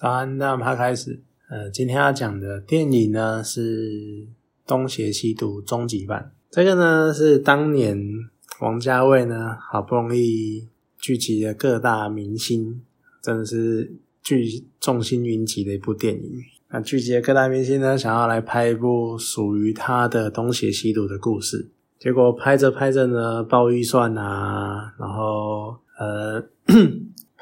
早安，那我们开始。呃，今天要讲的电影呢是《东邪西毒》终极版。这个呢是当年王家卫呢好不容易聚集了各大明星，真的是聚众星云集的一部电影。那聚集了各大明星呢，想要来拍一部属于他的《东邪西毒》的故事。结果拍着拍着呢，爆预算啊，然后呃。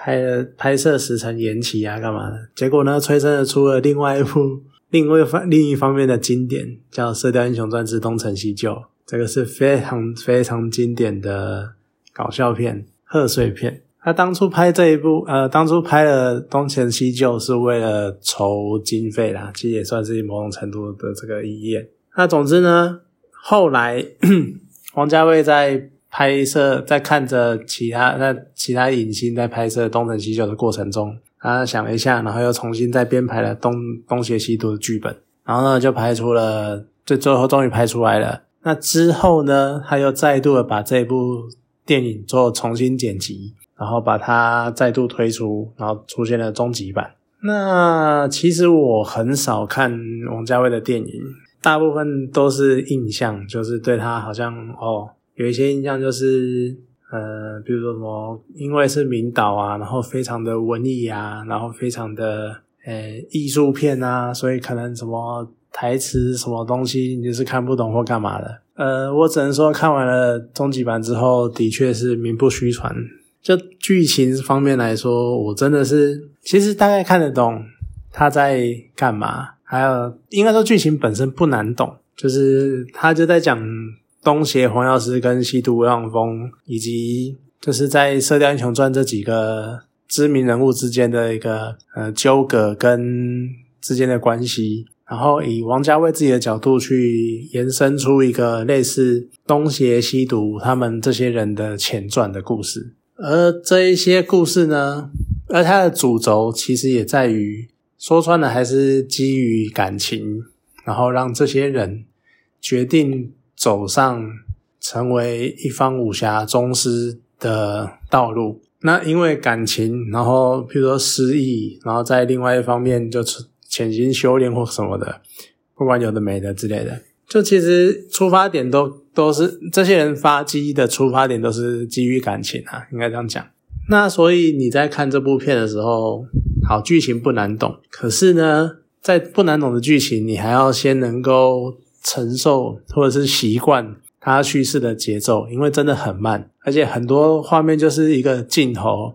拍了拍摄时程延期啊，干嘛的？结果呢，催生了出了另外一部 另外方另一方面的经典，叫《射雕英雄传之东成西就》。这个是非常非常经典的搞笑片、贺岁片。他当初拍这一部，呃，当初拍了《东成西就》是为了筹经费啦，其实也算是某种程度的这个意愿。那总之呢，后来 王家卫在。拍摄在看着其他那其他影星在拍摄《东成西就》的过程中，他想了一下，然后又重新再编排了《东东邪西毒》的剧本，然后呢就拍出了，最最后终于拍出来了。那之后呢，他又再度的把这部电影做重新剪辑，然后把它再度推出，然后出现了终极版。那其实我很少看王家卫的电影，大部分都是印象，就是对他好像哦。有一些印象就是，呃，比如说什么，因为是名导啊，然后非常的文艺啊，然后非常的，呃，艺术片啊，所以可能什么台词什么东西你就是看不懂或干嘛的。呃，我只能说看完了终极版之后，的确是名不虚传。就剧情方面来说，我真的是其实大概看得懂他在干嘛，还有应该说剧情本身不难懂，就是他就在讲。东邪黄药师跟西毒望风，以及就是在《射雕英雄传》这几个知名人物之间的一个呃纠葛跟之间的关系，然后以王家卫自己的角度去延伸出一个类似东邪西毒他们这些人的前传的故事。而这一些故事呢，而它的主轴其实也在于说穿了，还是基于感情，然后让这些人决定。走上成为一方武侠宗师的道路，那因为感情，然后比如说失忆，然后在另外一方面就潜心修炼或什么的，不管有的没的之类的，就其实出发点都都是这些人发迹的出发点都是基于感情啊，应该这样讲。那所以你在看这部片的时候，好剧情不难懂，可是呢，在不难懂的剧情，你还要先能够。承受或者是习惯它叙事的节奏，因为真的很慢，而且很多画面就是一个镜头，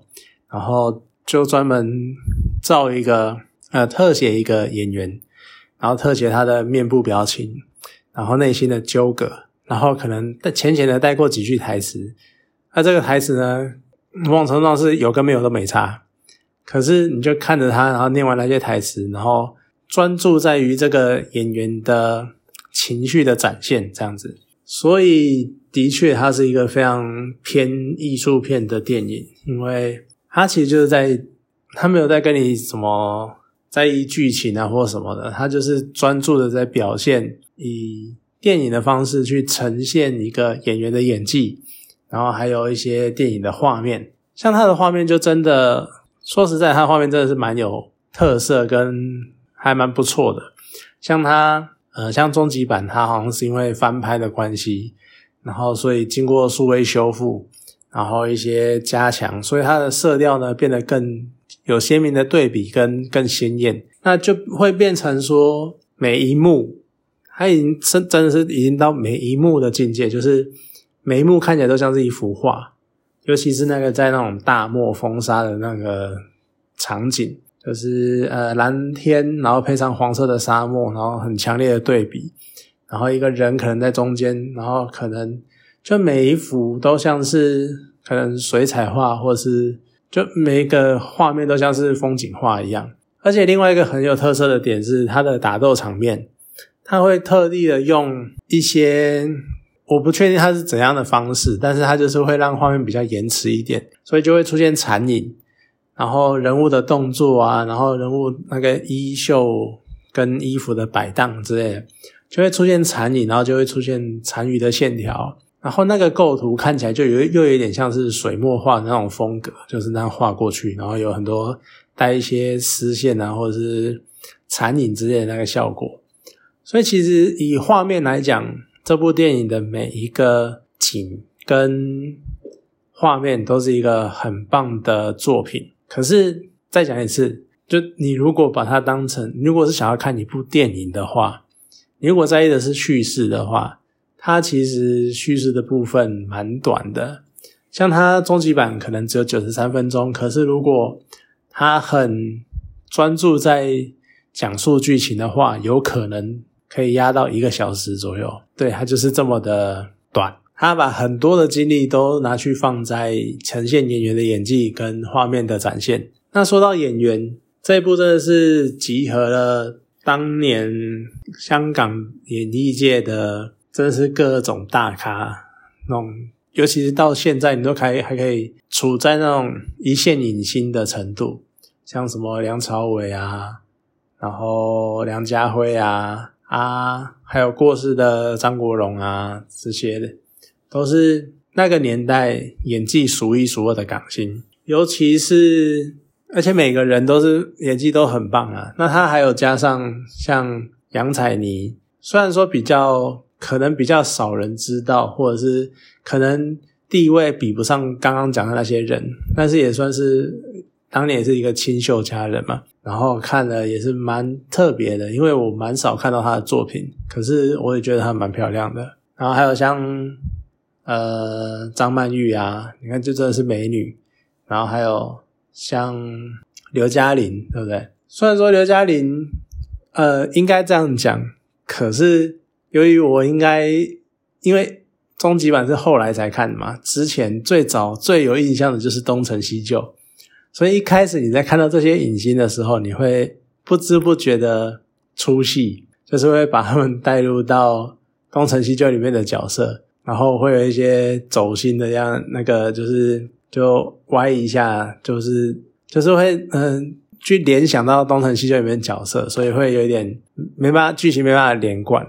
然后就专门照一个呃特写一个演员，然后特写他的面部表情，然后内心的纠葛，然后可能浅浅的带过几句台词，那这个台词呢，某种程上是有跟没有都没差，可是你就看着他，然后念完那些台词，然后专注在于这个演员的。情绪的展现这样子，所以的确它是一个非常偏艺术片的电影，因为它其实就是在它没有在跟你什么在意剧情啊或什么的，它就是专注的在表现以电影的方式去呈现一个演员的演技，然后还有一些电影的画面，像它的画面就真的说实在，它画面真的是蛮有特色跟还蛮不错的，像它。呃，像终极版，它好像是因为翻拍的关系，然后所以经过数位修复，然后一些加强，所以它的色调呢变得更有鲜明的对比跟更鲜艳，那就会变成说每一幕，它已经真真的是已经到每一幕的境界，就是每一幕看起来都像是一幅画，尤其是那个在那种大漠风沙的那个场景。就是呃蓝天，然后配上黄色的沙漠，然后很强烈的对比，然后一个人可能在中间，然后可能就每一幅都像是可能水彩画，或是就每一个画面都像是风景画一样。而且另外一个很有特色的点是，它的打斗场面，他会特地的用一些我不确定它是怎样的方式，但是它就是会让画面比较延迟一点，所以就会出现残影。然后人物的动作啊，然后人物那个衣袖跟衣服的摆荡之类的，就会出现残影，然后就会出现残余的线条，然后那个构图看起来就有又有点像是水墨画的那种风格，就是那样画过去，然后有很多带一些丝线啊，或者是残影之类的那个效果。所以其实以画面来讲，这部电影的每一个景跟画面都是一个很棒的作品。可是再讲一次，就你如果把它当成，如果是想要看一部电影的话，你如果在意的是叙事的话，它其实叙事的部分蛮短的。像它终极版可能只有九十三分钟，可是如果它很专注在讲述剧情的话，有可能。可以压到一个小时左右，对，它就是这么的短。他把很多的精力都拿去放在呈现演员的演技跟画面的展现。那说到演员，这一部真的是集合了当年香港演艺界的，真的是各种大咖，那种尤其是到现在，你都可以还可以处在那种一线影星的程度，像什么梁朝伟啊，然后梁家辉啊。啊，还有过世的张国荣啊，这些的都是那个年代演技数一数二的港星，尤其是而且每个人都是演技都很棒啊。那他还有加上像杨采妮，虽然说比较可能比较少人知道，或者是可能地位比不上刚刚讲的那些人，但是也算是当年也是一个清秀佳人嘛。然后看了也是蛮特别的，因为我蛮少看到她的作品，可是我也觉得她蛮漂亮的。然后还有像呃张曼玉啊，你看这真的是美女。然后还有像刘嘉玲，对不对？虽然说刘嘉玲呃应该这样讲，可是由于我应该因为终极版是后来才看的嘛，之前最早最有印象的就是东成西就。所以一开始你在看到这些影星的时候，你会不知不觉的出戏，就是会把他们带入到《东成西就》里面的角色，然后会有一些走心的样，那个就是就歪一下，就是就是会嗯去联想到《东成西就》里面角色，所以会有一点没办法剧情没办法连贯，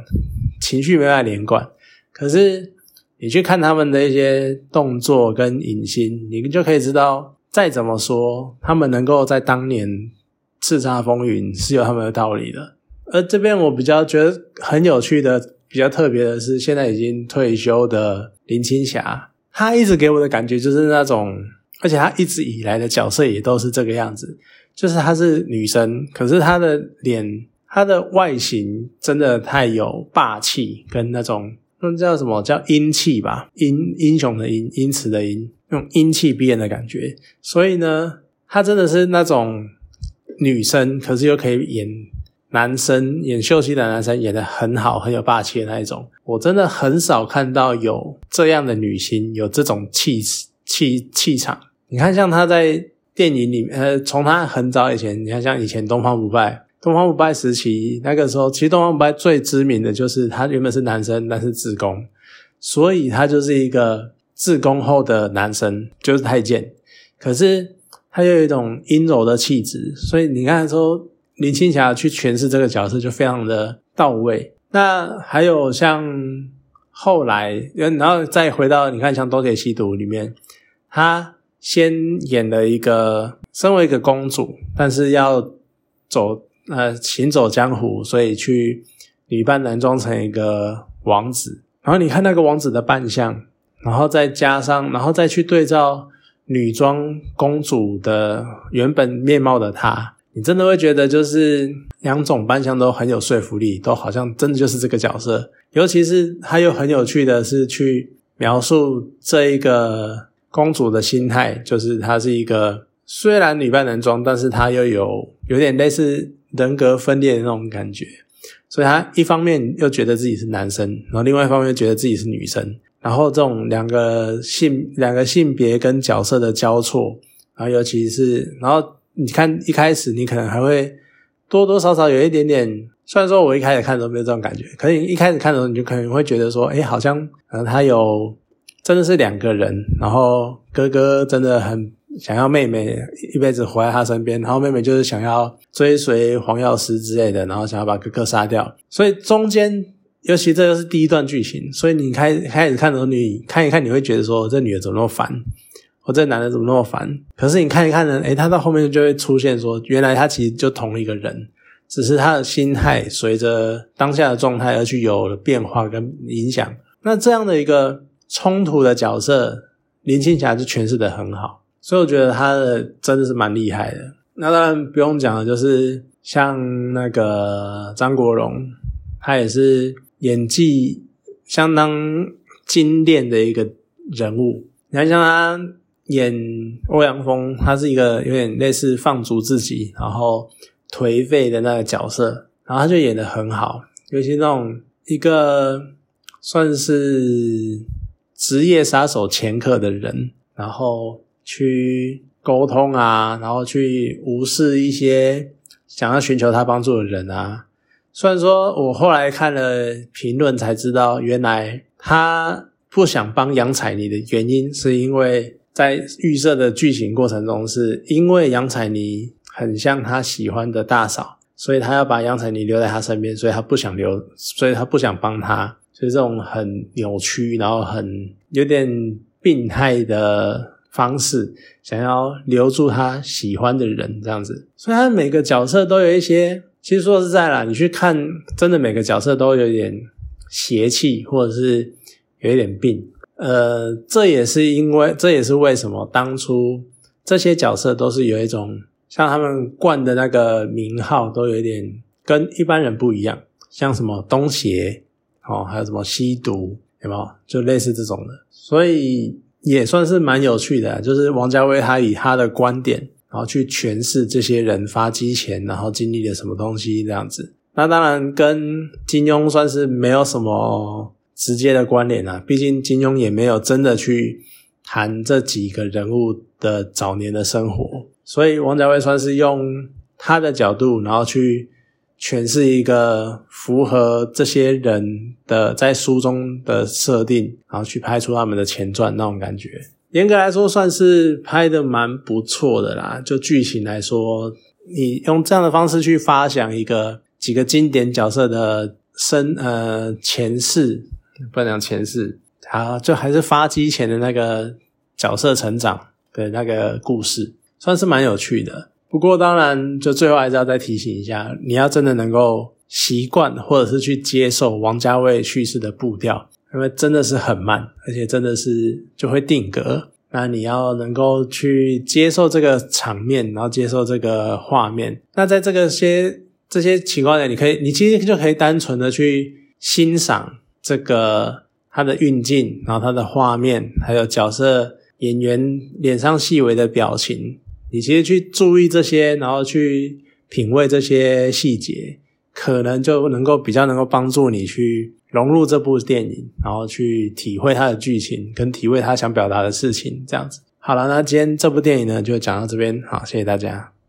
情绪没办法连贯。可是你去看他们的一些动作跟影星，你就可以知道。再怎么说，他们能够在当年叱咤风云是有他们的道理的。而这边我比较觉得很有趣的、比较特别的是，现在已经退休的林青霞，她一直给我的感觉就是那种，而且她一直以来的角色也都是这个样子，就是她是女生，可是她的脸、她的外形真的太有霸气，跟那种那叫什么叫英气吧？英英雄的英，英雌的英。用英气逼人的感觉，所以呢，她真的是那种女生，可是又可以演男生，演秀气的男生演的很好，很有霸气的那一种。我真的很少看到有这样的女星，有这种气气气场。你看，像她在电影里面，呃，从她很早以前，你看像以前东方不败，东方不败时期那个时候，其实东方不败最知名的就是他原本是男生，但是自宫，所以他就是一个。自宫后的男生就是太监，可是他又有一种阴柔的气质，所以你看说林青霞去诠释这个角色就非常的到位。那还有像后来，然后再回到你看像《东邪西毒》里面，她先演了一个身为一个公主，但是要走呃行走江湖，所以去女扮男装成一个王子，然后你看那个王子的扮相。然后再加上，然后再去对照女装公主的原本面貌的她，你真的会觉得就是两种扮相都很有说服力，都好像真的就是这个角色。尤其是他又很有趣的是去描述这一个公主的心态，就是她是一个虽然女扮男装，但是她又有有点类似人格分裂的那种感觉，所以她一方面又觉得自己是男生，然后另外一方面又觉得自己是女生。然后这种两个性两个性别跟角色的交错，然后尤其是，然后你看一开始你可能还会多多少少有一点点，虽然说我一开始看的时候没有这种感觉，可是一开始看的时候你就可能会觉得说，哎，好像可能他有真的是两个人，然后哥哥真的很想要妹妹一辈子活在他身边，然后妹妹就是想要追随黄药师之类的，然后想要把哥哥杀掉，所以中间。尤其这个是第一段剧情，所以你开开始看的时候，你看一看，你会觉得说这女的怎么那么烦？我这男的怎么那么烦？可是你看一看呢，诶，他到后面就会出现说，原来他其实就同一个人，只是他的心态随着当下的状态而去有了变化跟影响。那这样的一个冲突的角色，林青霞就诠释的很好，所以我觉得他的真的是蛮厉害的。那当然不用讲了，就是像那个张国荣，他也是演技相当精炼的一个人物。你看，像他演欧阳锋，他是一个有点类似放逐自己，然后颓废的那个角色，然后他就演的很好，尤其那种一个。算是职业杀手前科的人，然后去沟通啊，然后去无视一些想要寻求他帮助的人啊。虽然说我后来看了评论才知道，原来他不想帮杨采妮的原因，是因为在预设的剧情过程中，是因为杨采妮很像他喜欢的大嫂，所以他要把杨采妮留在他身边，所以他不想留，所以他不想帮他。所以这种很扭曲，然后很有点病态的方式，想要留住他喜欢的人，这样子。所以他每个角色都有一些，其实说实在啦，你去看，真的每个角色都有点邪气，或者是有一点病。呃，这也是因为，这也是为什么当初这些角色都是有一种像他们冠的那个名号，都有一点跟一般人不一样，像什么东邪。哦，还有什么吸毒，有没有？就类似这种的，所以也算是蛮有趣的。就是王家卫他以他的观点，然后去诠释这些人发迹前，然后经历了什么东西这样子。那当然跟金庸算是没有什么直接的关联啊，毕竟金庸也没有真的去谈这几个人物的早年的生活，所以王家卫算是用他的角度，然后去。诠释一个符合这些人的在书中的设定，然后去拍出他们的前传那种感觉。严格来说，算是拍的蛮不错的啦。就剧情来说，你用这样的方式去发想一个几个经典角色的生呃前世，不能讲前世，啊，就还是发机前的那个角色成长的那个故事，算是蛮有趣的。不过，当然，就最后还是要再提醒一下，你要真的能够习惯，或者是去接受王家卫叙事的步调，因为真的是很慢，而且真的是就会定格。那你要能够去接受这个场面，然后接受这个画面。那在这个些这些情况下，你可以，你其实就可以单纯的去欣赏这个它的运镜，然后它的画面，还有角色演员脸上细微的表情。你其实去注意这些，然后去品味这些细节，可能就能够比较能够帮助你去融入这部电影，然后去体会它的剧情，跟体会他想表达的事情。这样子，好了，那今天这部电影呢就讲到这边，好，谢谢大家。